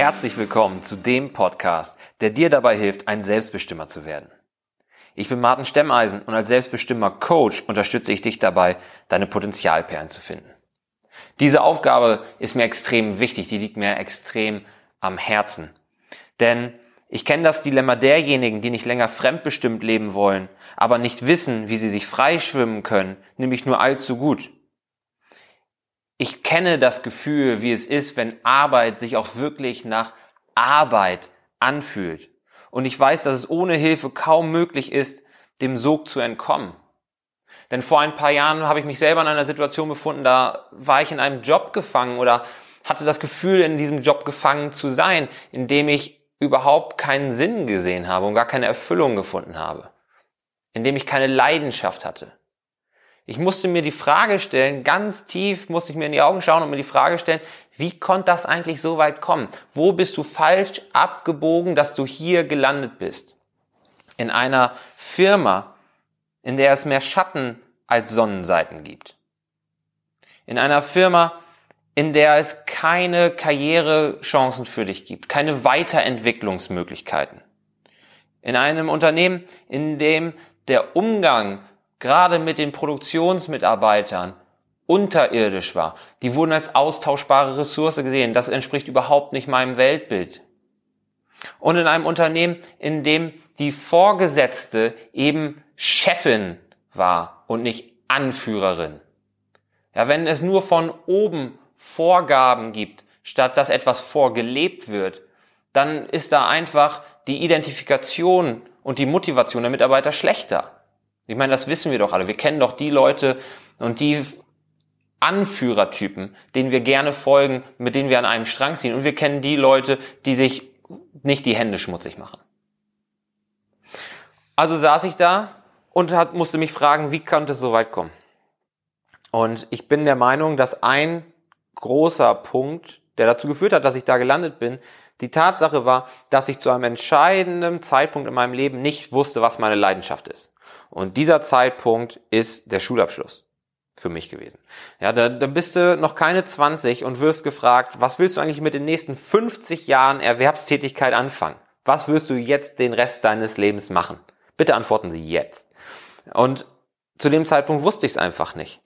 herzlich willkommen zu dem Podcast, der dir dabei hilft, ein Selbstbestimmer zu werden. Ich bin Martin Stemmeisen und als Selbstbestimmer Coach unterstütze ich dich dabei, deine Potenzialperlen zu finden. Diese Aufgabe ist mir extrem wichtig, die liegt mir extrem am Herzen. Denn ich kenne das Dilemma derjenigen, die nicht länger fremdbestimmt leben wollen, aber nicht wissen, wie sie sich freischwimmen können, nämlich nur allzu gut. Ich kenne das Gefühl, wie es ist, wenn Arbeit sich auch wirklich nach Arbeit anfühlt. Und ich weiß, dass es ohne Hilfe kaum möglich ist, dem Sog zu entkommen. Denn vor ein paar Jahren habe ich mich selber in einer Situation befunden, da war ich in einem Job gefangen oder hatte das Gefühl, in diesem Job gefangen zu sein, in dem ich überhaupt keinen Sinn gesehen habe und gar keine Erfüllung gefunden habe, in dem ich keine Leidenschaft hatte. Ich musste mir die Frage stellen, ganz tief musste ich mir in die Augen schauen und mir die Frage stellen, wie konnte das eigentlich so weit kommen? Wo bist du falsch abgebogen, dass du hier gelandet bist? In einer Firma, in der es mehr Schatten als Sonnenseiten gibt. In einer Firma, in der es keine Karrierechancen für dich gibt, keine Weiterentwicklungsmöglichkeiten. In einem Unternehmen, in dem der Umgang gerade mit den Produktionsmitarbeitern unterirdisch war. Die wurden als austauschbare Ressource gesehen. Das entspricht überhaupt nicht meinem Weltbild. Und in einem Unternehmen, in dem die Vorgesetzte eben Chefin war und nicht Anführerin. Ja, wenn es nur von oben Vorgaben gibt, statt dass etwas vorgelebt wird, dann ist da einfach die Identifikation und die Motivation der Mitarbeiter schlechter. Ich meine, das wissen wir doch alle. Wir kennen doch die Leute und die Anführertypen, denen wir gerne folgen, mit denen wir an einem Strang ziehen. Und wir kennen die Leute, die sich nicht die Hände schmutzig machen. Also saß ich da und hat, musste mich fragen, wie konnte es so weit kommen? Und ich bin der Meinung, dass ein großer Punkt, der dazu geführt hat, dass ich da gelandet bin, die Tatsache war, dass ich zu einem entscheidenden Zeitpunkt in meinem Leben nicht wusste, was meine Leidenschaft ist. Und dieser Zeitpunkt ist der Schulabschluss für mich gewesen. Ja, da, da bist du noch keine 20 und wirst gefragt, was willst du eigentlich mit den nächsten 50 Jahren Erwerbstätigkeit anfangen? Was wirst du jetzt den Rest deines Lebens machen? Bitte antworten Sie jetzt. Und zu dem Zeitpunkt wusste ich es einfach nicht.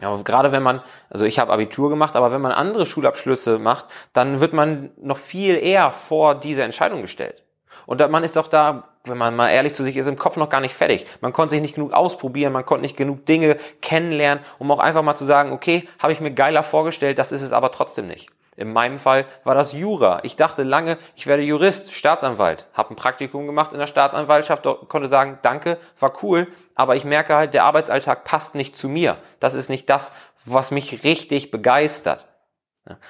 Ja, gerade wenn man, also ich habe Abitur gemacht, aber wenn man andere Schulabschlüsse macht, dann wird man noch viel eher vor diese Entscheidung gestellt. Und man ist auch da, wenn man mal ehrlich zu sich ist, im Kopf noch gar nicht fertig. Man konnte sich nicht genug ausprobieren, man konnte nicht genug Dinge kennenlernen, um auch einfach mal zu sagen, okay, habe ich mir geiler vorgestellt, das ist es aber trotzdem nicht. In meinem Fall war das Jura. Ich dachte lange, ich werde Jurist, Staatsanwalt. Habe ein Praktikum gemacht in der Staatsanwaltschaft, konnte sagen, danke, war cool, aber ich merke halt, der Arbeitsalltag passt nicht zu mir. Das ist nicht das, was mich richtig begeistert.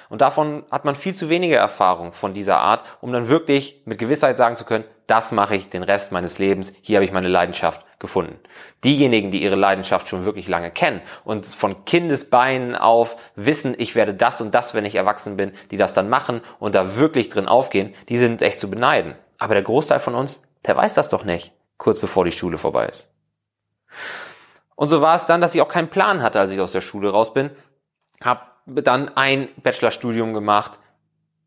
Und davon hat man viel zu wenige Erfahrung von dieser Art, um dann wirklich mit Gewissheit sagen zu können, das mache ich den Rest meines Lebens, hier habe ich meine Leidenschaft gefunden. Diejenigen, die ihre Leidenschaft schon wirklich lange kennen und von Kindesbeinen auf wissen, ich werde das und das, wenn ich erwachsen bin, die das dann machen und da wirklich drin aufgehen, die sind echt zu beneiden. Aber der Großteil von uns, der weiß das doch nicht, kurz bevor die Schule vorbei ist. Und so war es dann, dass ich auch keinen Plan hatte, als ich aus der Schule raus bin, habe dann ein Bachelorstudium gemacht,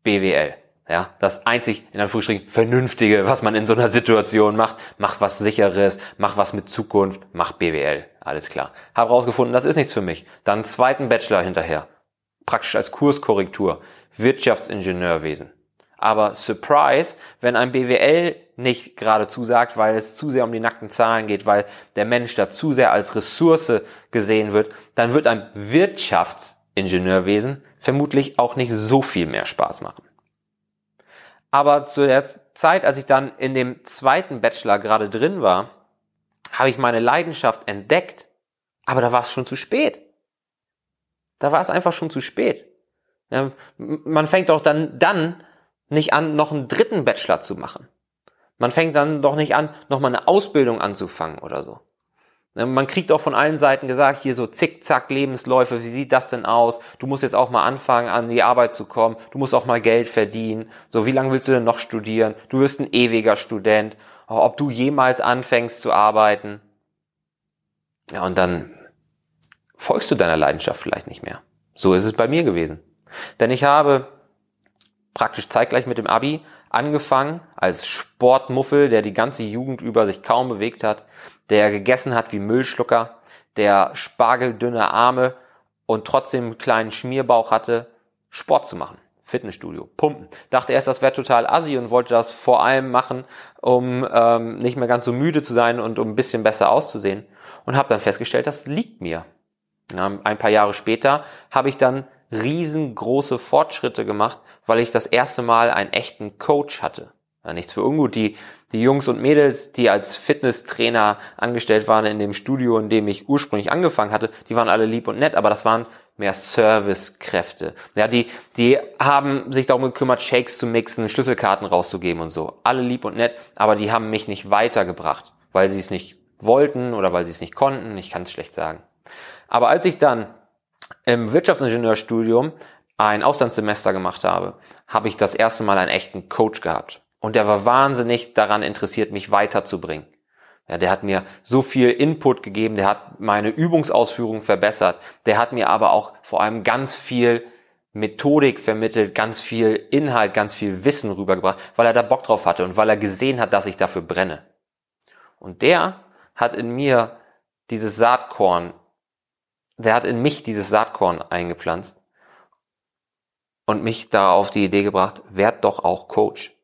BWL. Ja, das einzig, in Anführungsstrichen, Vernünftige, was man in so einer Situation macht. Mach was Sicheres, mach was mit Zukunft, mach BWL. Alles klar. Hab rausgefunden, das ist nichts für mich. Dann zweiten Bachelor hinterher. Praktisch als Kurskorrektur. Wirtschaftsingenieurwesen. Aber Surprise, wenn ein BWL nicht gerade zusagt, weil es zu sehr um die nackten Zahlen geht, weil der Mensch da zu sehr als Ressource gesehen wird, dann wird ein Wirtschaftsingenieurwesen vermutlich auch nicht so viel mehr Spaß machen. Aber zu der Zeit, als ich dann in dem zweiten Bachelor gerade drin war, habe ich meine Leidenschaft entdeckt, aber da war es schon zu spät. Da war es einfach schon zu spät. Ja, man fängt doch dann, dann nicht an, noch einen dritten Bachelor zu machen. Man fängt dann doch nicht an, nochmal eine Ausbildung anzufangen oder so. Ne, man kriegt auch von allen Seiten gesagt, hier so zickzack Lebensläufe, wie sieht das denn aus? Du musst jetzt auch mal anfangen, an die Arbeit zu kommen. Du musst auch mal Geld verdienen. So, wie lange willst du denn noch studieren? Du wirst ein ewiger Student. Oh, ob du jemals anfängst zu arbeiten? Ja, und dann folgst du deiner Leidenschaft vielleicht nicht mehr. So ist es bei mir gewesen. Denn ich habe praktisch zeitgleich mit dem Abi angefangen als Sportmuffel, der die ganze Jugend über sich kaum bewegt hat, der gegessen hat wie Müllschlucker, der spargeldünne Arme und trotzdem einen kleinen Schmierbauch hatte, Sport zu machen. Fitnessstudio, pumpen. Dachte erst, das wäre total assi und wollte das vor allem machen, um ähm, nicht mehr ganz so müde zu sein und um ein bisschen besser auszusehen. Und habe dann festgestellt, das liegt mir. Ein paar Jahre später habe ich dann riesengroße Fortschritte gemacht, weil ich das erste Mal einen echten Coach hatte. Ja, nichts für ungut. Die, die Jungs und Mädels, die als Fitnesstrainer angestellt waren in dem Studio, in dem ich ursprünglich angefangen hatte, die waren alle lieb und nett, aber das waren mehr Servicekräfte. Ja, die, die haben sich darum gekümmert, Shakes zu mixen, Schlüsselkarten rauszugeben und so. Alle lieb und nett, aber die haben mich nicht weitergebracht, weil sie es nicht wollten oder weil sie es nicht konnten. Ich kann es schlecht sagen. Aber als ich dann im Wirtschaftsingenieurstudium ein Auslandssemester gemacht habe, habe ich das erste Mal einen echten Coach gehabt. Und der war wahnsinnig daran interessiert, mich weiterzubringen. Ja, der hat mir so viel Input gegeben, der hat meine Übungsausführung verbessert, der hat mir aber auch vor allem ganz viel Methodik vermittelt, ganz viel Inhalt, ganz viel Wissen rübergebracht, weil er da Bock drauf hatte und weil er gesehen hat, dass ich dafür brenne. Und der hat in mir dieses Saatkorn, der hat in mich dieses Saatkorn eingepflanzt und mich da auf die Idee gebracht, werd doch auch Coach.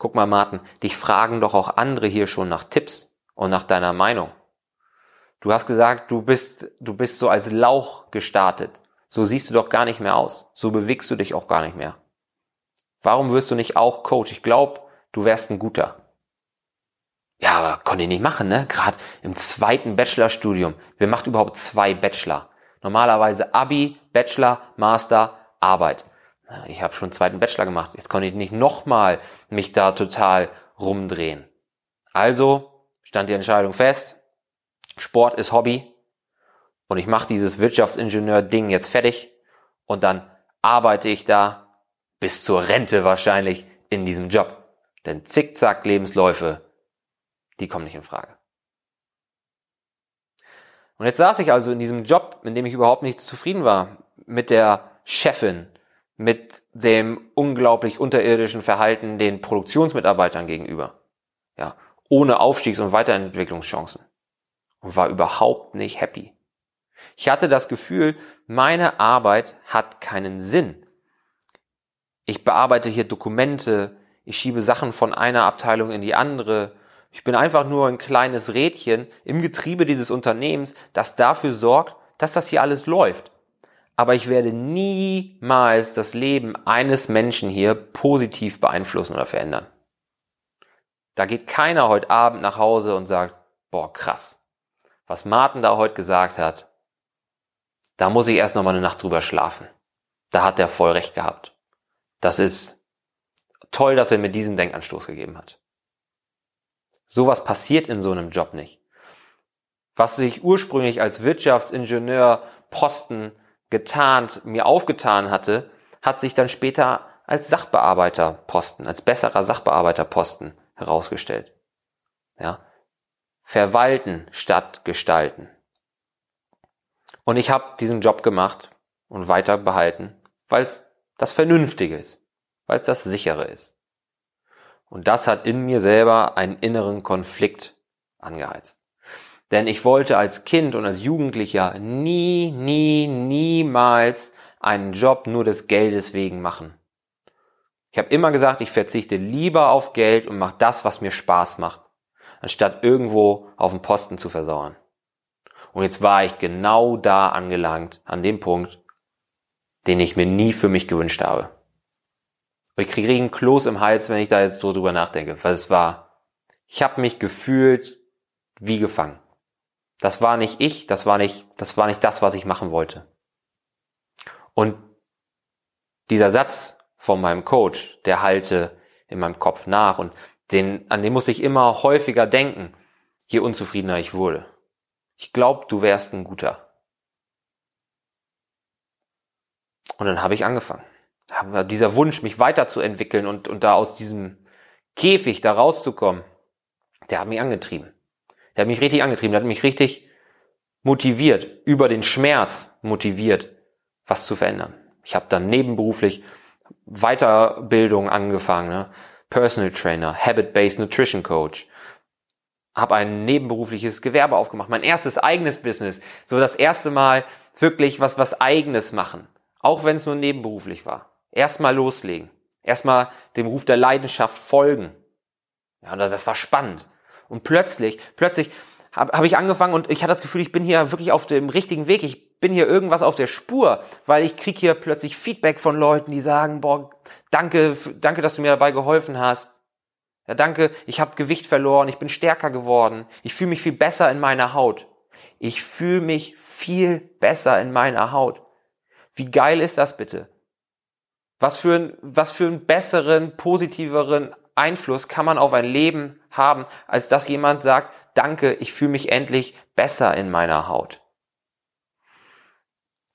Guck mal, Martin, dich fragen doch auch andere hier schon nach Tipps und nach deiner Meinung. Du hast gesagt, du bist, du bist so als Lauch gestartet. So siehst du doch gar nicht mehr aus. So bewegst du dich auch gar nicht mehr. Warum wirst du nicht auch Coach? Ich glaube, du wärst ein guter. Ja, aber konnte ich nicht machen, ne? Gerade im zweiten Bachelorstudium. Wer macht überhaupt zwei Bachelor? Normalerweise Abi, Bachelor, Master, Arbeit ich habe schon einen zweiten Bachelor gemacht, jetzt konnte ich nicht nochmal mich da total rumdrehen. Also stand die Entscheidung fest, Sport ist Hobby und ich mache dieses Wirtschaftsingenieur-Ding jetzt fertig und dann arbeite ich da bis zur Rente wahrscheinlich in diesem Job. Denn Zickzack-Lebensläufe, die kommen nicht in Frage. Und jetzt saß ich also in diesem Job, in dem ich überhaupt nicht zufrieden war, mit der Chefin, mit dem unglaublich unterirdischen Verhalten den Produktionsmitarbeitern gegenüber. Ja, ohne Aufstiegs- und Weiterentwicklungschancen. Und war überhaupt nicht happy. Ich hatte das Gefühl, meine Arbeit hat keinen Sinn. Ich bearbeite hier Dokumente, ich schiebe Sachen von einer Abteilung in die andere. Ich bin einfach nur ein kleines Rädchen im Getriebe dieses Unternehmens, das dafür sorgt, dass das hier alles läuft aber ich werde niemals das Leben eines Menschen hier positiv beeinflussen oder verändern. Da geht keiner heute Abend nach Hause und sagt, boah, krass, was Martin da heute gesagt hat, da muss ich erst noch mal eine Nacht drüber schlafen. Da hat er voll recht gehabt. Das ist toll, dass er mir diesen Denkanstoß gegeben hat. Sowas passiert in so einem Job nicht. Was sich ursprünglich als Wirtschaftsingenieur Posten getarnt, mir aufgetan hatte, hat sich dann später als Sachbearbeiterposten, als besserer Sachbearbeiterposten herausgestellt. Ja. Verwalten statt gestalten. Und ich habe diesen Job gemacht und weiter behalten, weil es das Vernünftige ist, weil es das Sichere ist. Und das hat in mir selber einen inneren Konflikt angeheizt. Denn ich wollte als Kind und als Jugendlicher nie, nie, niemals einen Job nur des Geldes wegen machen. Ich habe immer gesagt, ich verzichte lieber auf Geld und mache das, was mir Spaß macht, anstatt irgendwo auf den Posten zu versauern. Und jetzt war ich genau da angelangt, an dem Punkt, den ich mir nie für mich gewünscht habe. Und ich kriege einen Kloß im Hals, wenn ich da jetzt so drüber nachdenke, weil es war, ich habe mich gefühlt wie gefangen. Das war nicht ich, das war nicht, das war nicht das, was ich machen wollte. Und dieser Satz von meinem Coach, der halte in meinem Kopf nach und den, an den muss ich immer häufiger denken, je unzufriedener ich wurde. Ich glaube, du wärst ein guter. Und dann habe ich angefangen. Dieser Wunsch, mich weiterzuentwickeln und, und da aus diesem Käfig da rauszukommen, der hat mich angetrieben. Der hat mich richtig angetrieben, der hat mich richtig motiviert, über den Schmerz motiviert, was zu verändern. Ich habe dann nebenberuflich Weiterbildung angefangen, ne? Personal Trainer, Habit-Based Nutrition Coach. Habe ein nebenberufliches Gewerbe aufgemacht, mein erstes eigenes Business. So das erste Mal wirklich was, was eigenes machen. Auch wenn es nur nebenberuflich war. Erstmal loslegen. Erstmal dem Ruf der Leidenschaft folgen. Ja, das war spannend. Und plötzlich, plötzlich habe hab ich angefangen und ich hatte das Gefühl, ich bin hier wirklich auf dem richtigen Weg. Ich bin hier irgendwas auf der Spur, weil ich krieg hier plötzlich Feedback von Leuten, die sagen, boah, danke, danke, dass du mir dabei geholfen hast. Ja, danke, ich habe Gewicht verloren, ich bin stärker geworden, ich fühle mich viel besser in meiner Haut. Ich fühle mich viel besser in meiner Haut. Wie geil ist das bitte? Was für, ein, was für einen besseren, positiveren Einfluss kann man auf ein Leben haben, als dass jemand sagt, danke, ich fühle mich endlich besser in meiner Haut.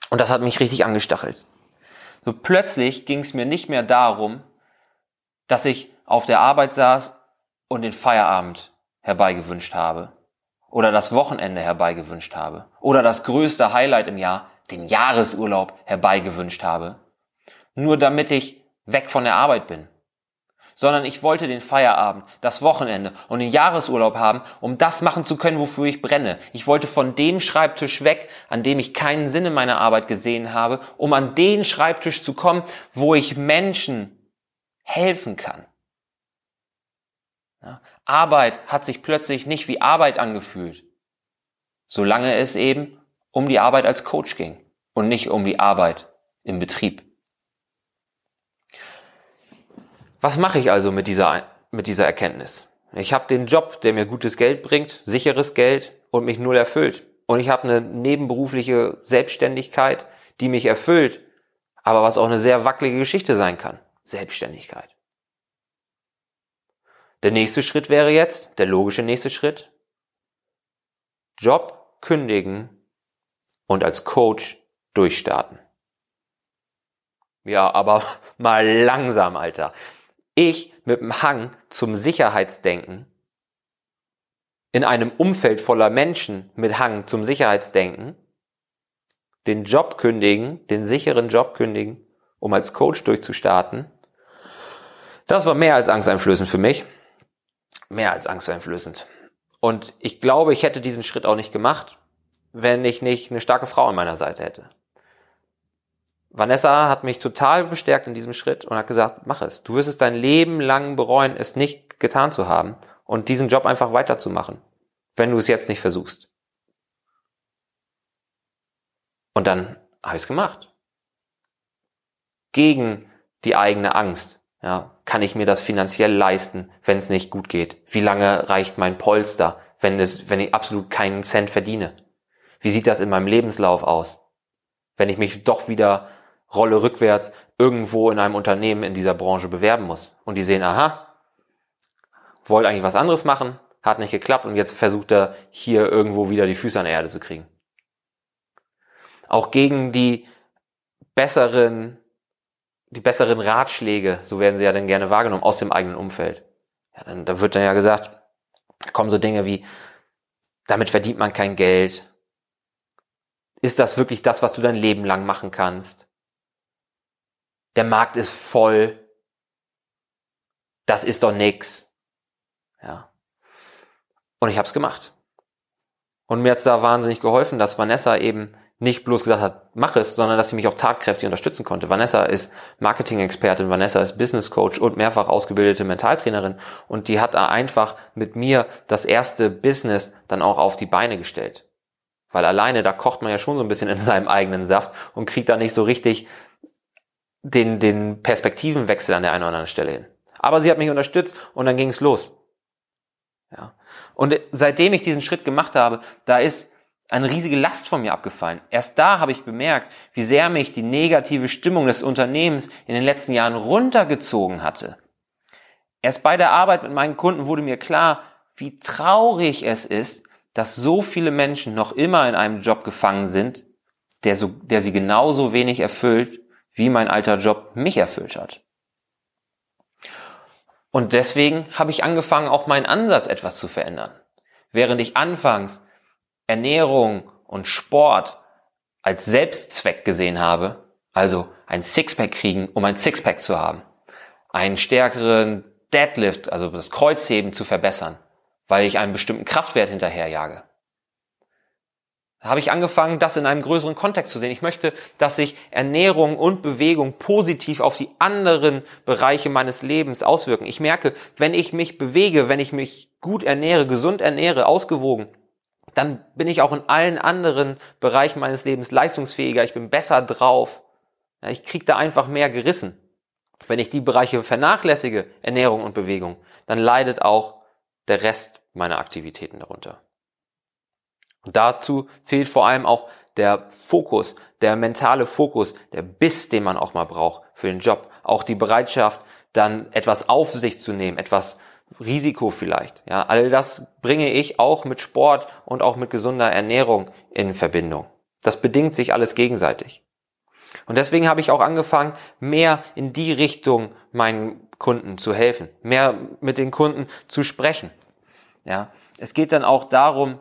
Und das hat mich richtig angestachelt. So plötzlich ging es mir nicht mehr darum, dass ich auf der Arbeit saß und den Feierabend herbeigewünscht habe oder das Wochenende herbeigewünscht habe oder das größte Highlight im Jahr, den Jahresurlaub herbeigewünscht habe, nur damit ich weg von der Arbeit bin sondern ich wollte den Feierabend, das Wochenende und den Jahresurlaub haben, um das machen zu können, wofür ich brenne. Ich wollte von dem Schreibtisch weg, an dem ich keinen Sinn in meiner Arbeit gesehen habe, um an den Schreibtisch zu kommen, wo ich Menschen helfen kann. Ja, Arbeit hat sich plötzlich nicht wie Arbeit angefühlt, solange es eben um die Arbeit als Coach ging und nicht um die Arbeit im Betrieb. Was mache ich also mit dieser, mit dieser Erkenntnis? Ich habe den Job, der mir gutes Geld bringt, sicheres Geld und mich null erfüllt. Und ich habe eine nebenberufliche Selbstständigkeit, die mich erfüllt, aber was auch eine sehr wackelige Geschichte sein kann. Selbstständigkeit. Der nächste Schritt wäre jetzt, der logische nächste Schritt, Job kündigen und als Coach durchstarten. Ja, aber mal langsam, Alter ich mit dem Hang zum Sicherheitsdenken in einem Umfeld voller Menschen mit Hang zum Sicherheitsdenken den Job kündigen, den sicheren Job kündigen, um als Coach durchzustarten. Das war mehr als angsteinflößend für mich. Mehr als angsteinflößend. Und ich glaube, ich hätte diesen Schritt auch nicht gemacht, wenn ich nicht eine starke Frau an meiner Seite hätte. Vanessa hat mich total bestärkt in diesem Schritt und hat gesagt, mach es. Du wirst es dein Leben lang bereuen, es nicht getan zu haben und diesen Job einfach weiterzumachen, wenn du es jetzt nicht versuchst. Und dann habe ich es gemacht. Gegen die eigene Angst. Ja, kann ich mir das finanziell leisten, wenn es nicht gut geht? Wie lange reicht mein Polster, wenn, es, wenn ich absolut keinen Cent verdiene? Wie sieht das in meinem Lebenslauf aus? Wenn ich mich doch wieder Rolle rückwärts irgendwo in einem Unternehmen in dieser Branche bewerben muss. Und die sehen, aha, wollte eigentlich was anderes machen, hat nicht geklappt und jetzt versucht er hier irgendwo wieder die Füße an der Erde zu kriegen. Auch gegen die besseren, die besseren Ratschläge, so werden sie ja dann gerne wahrgenommen, aus dem eigenen Umfeld. Ja, dann, da wird dann ja gesagt, kommen so Dinge wie, damit verdient man kein Geld. Ist das wirklich das, was du dein Leben lang machen kannst? Der Markt ist voll, das ist doch nix. Ja. Und ich habe es gemacht. Und mir hat's da wahnsinnig geholfen, dass Vanessa eben nicht bloß gesagt hat, mach es, sondern dass sie mich auch tatkräftig unterstützen konnte. Vanessa ist Marketing-Expertin, Vanessa ist Business Coach und mehrfach ausgebildete Mentaltrainerin und die hat da einfach mit mir das erste Business dann auch auf die Beine gestellt. Weil alleine, da kocht man ja schon so ein bisschen in seinem eigenen Saft und kriegt da nicht so richtig den, den Perspektivenwechsel an der einen oder anderen Stelle hin. Aber sie hat mich unterstützt und dann ging es los. Ja. Und seitdem ich diesen Schritt gemacht habe, da ist eine riesige Last von mir abgefallen. Erst da habe ich bemerkt, wie sehr mich die negative Stimmung des Unternehmens in den letzten Jahren runtergezogen hatte. Erst bei der Arbeit mit meinen Kunden wurde mir klar, wie traurig es ist, dass so viele Menschen noch immer in einem Job gefangen sind, der, so, der sie genauso wenig erfüllt wie mein alter Job mich erfüllt hat. Und deswegen habe ich angefangen, auch meinen Ansatz etwas zu verändern. Während ich anfangs Ernährung und Sport als Selbstzweck gesehen habe, Also ein Sixpack kriegen, um ein Sixpack zu haben. Einen stärkeren Deadlift, also das Kreuzheben zu verbessern, weil ich einen bestimmten Kraftwert hinterherjage. Da habe ich angefangen, das in einem größeren Kontext zu sehen. Ich möchte, dass sich Ernährung und Bewegung positiv auf die anderen Bereiche meines Lebens auswirken. Ich merke, wenn ich mich bewege, wenn ich mich gut ernähre, gesund ernähre, ausgewogen, dann bin ich auch in allen anderen Bereichen meines Lebens leistungsfähiger, ich bin besser drauf. Ich kriege da einfach mehr gerissen. Wenn ich die Bereiche vernachlässige, Ernährung und Bewegung, dann leidet auch der Rest meiner Aktivitäten darunter. Dazu zählt vor allem auch der Fokus, der mentale Fokus, der Biss, den man auch mal braucht für den Job. Auch die Bereitschaft, dann etwas auf sich zu nehmen, etwas Risiko vielleicht. Ja, all das bringe ich auch mit Sport und auch mit gesunder Ernährung in Verbindung. Das bedingt sich alles gegenseitig. Und deswegen habe ich auch angefangen, mehr in die Richtung meinen Kunden zu helfen, mehr mit den Kunden zu sprechen. Ja, es geht dann auch darum,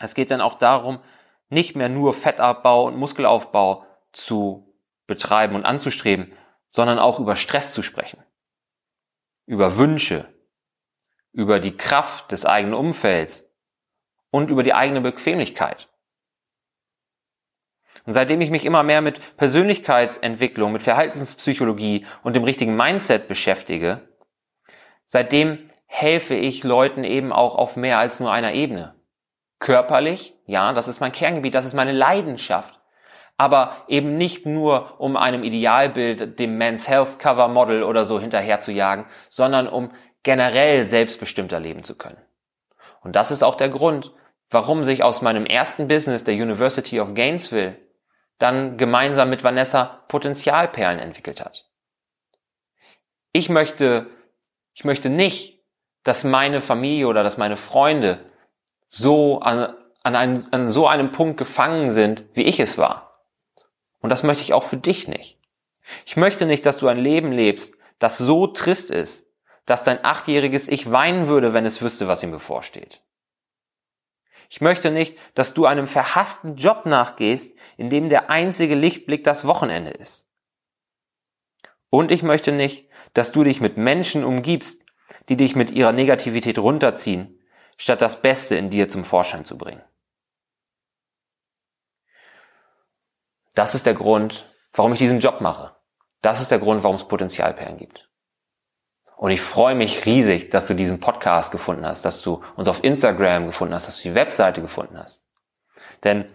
es geht dann auch darum, nicht mehr nur Fettabbau und Muskelaufbau zu betreiben und anzustreben, sondern auch über Stress zu sprechen, über Wünsche, über die Kraft des eigenen Umfelds und über die eigene Bequemlichkeit. Und seitdem ich mich immer mehr mit Persönlichkeitsentwicklung, mit Verhaltenspsychologie und dem richtigen Mindset beschäftige, seitdem helfe ich Leuten eben auch auf mehr als nur einer Ebene. Körperlich, ja, das ist mein Kerngebiet, das ist meine Leidenschaft. Aber eben nicht nur, um einem Idealbild, dem Men's Health Cover Model oder so hinterher zu jagen, sondern um generell selbstbestimmter leben zu können. Und das ist auch der Grund, warum sich aus meinem ersten Business der University of Gainesville dann gemeinsam mit Vanessa Potenzialperlen entwickelt hat. Ich möchte, ich möchte nicht, dass meine Familie oder dass meine Freunde so an, an, ein, an so einem Punkt gefangen sind, wie ich es war. Und das möchte ich auch für dich nicht. Ich möchte nicht, dass du ein Leben lebst, das so trist ist, dass dein achtjähriges Ich weinen würde, wenn es wüsste, was ihm bevorsteht. Ich möchte nicht, dass du einem verhassten Job nachgehst, in dem der einzige Lichtblick das Wochenende ist. Und ich möchte nicht, dass du dich mit Menschen umgibst, die dich mit ihrer Negativität runterziehen, statt das Beste in dir zum Vorschein zu bringen. Das ist der Grund, warum ich diesen Job mache. Das ist der Grund, warum es Potenzialperlen gibt. Und ich freue mich riesig, dass du diesen Podcast gefunden hast, dass du uns auf Instagram gefunden hast, dass du die Webseite gefunden hast. Denn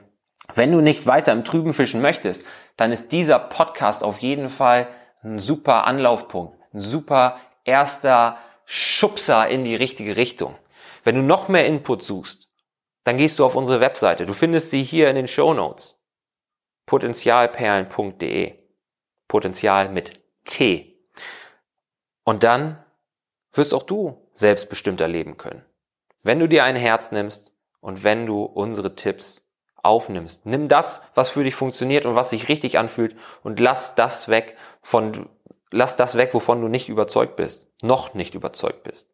wenn du nicht weiter im Trüben fischen möchtest, dann ist dieser Podcast auf jeden Fall ein super Anlaufpunkt, ein super erster Schubser in die richtige Richtung. Wenn du noch mehr Input suchst, dann gehst du auf unsere Webseite. Du findest sie hier in den Show Notes. Potenzialperlen.de. Potenzial mit T. Und dann wirst auch du selbstbestimmter leben können. Wenn du dir ein Herz nimmst und wenn du unsere Tipps aufnimmst. Nimm das, was für dich funktioniert und was sich richtig anfühlt und lass das weg von, lass das weg, wovon du nicht überzeugt bist, noch nicht überzeugt bist.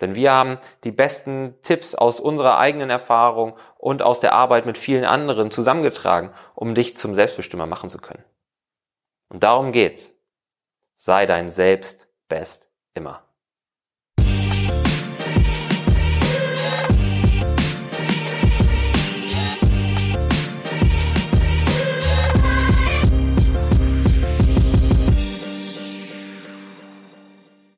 Denn wir haben die besten Tipps aus unserer eigenen Erfahrung und aus der Arbeit mit vielen anderen zusammengetragen, um dich zum Selbstbestimmer machen zu können. Und darum geht's. Sei dein Selbst best immer.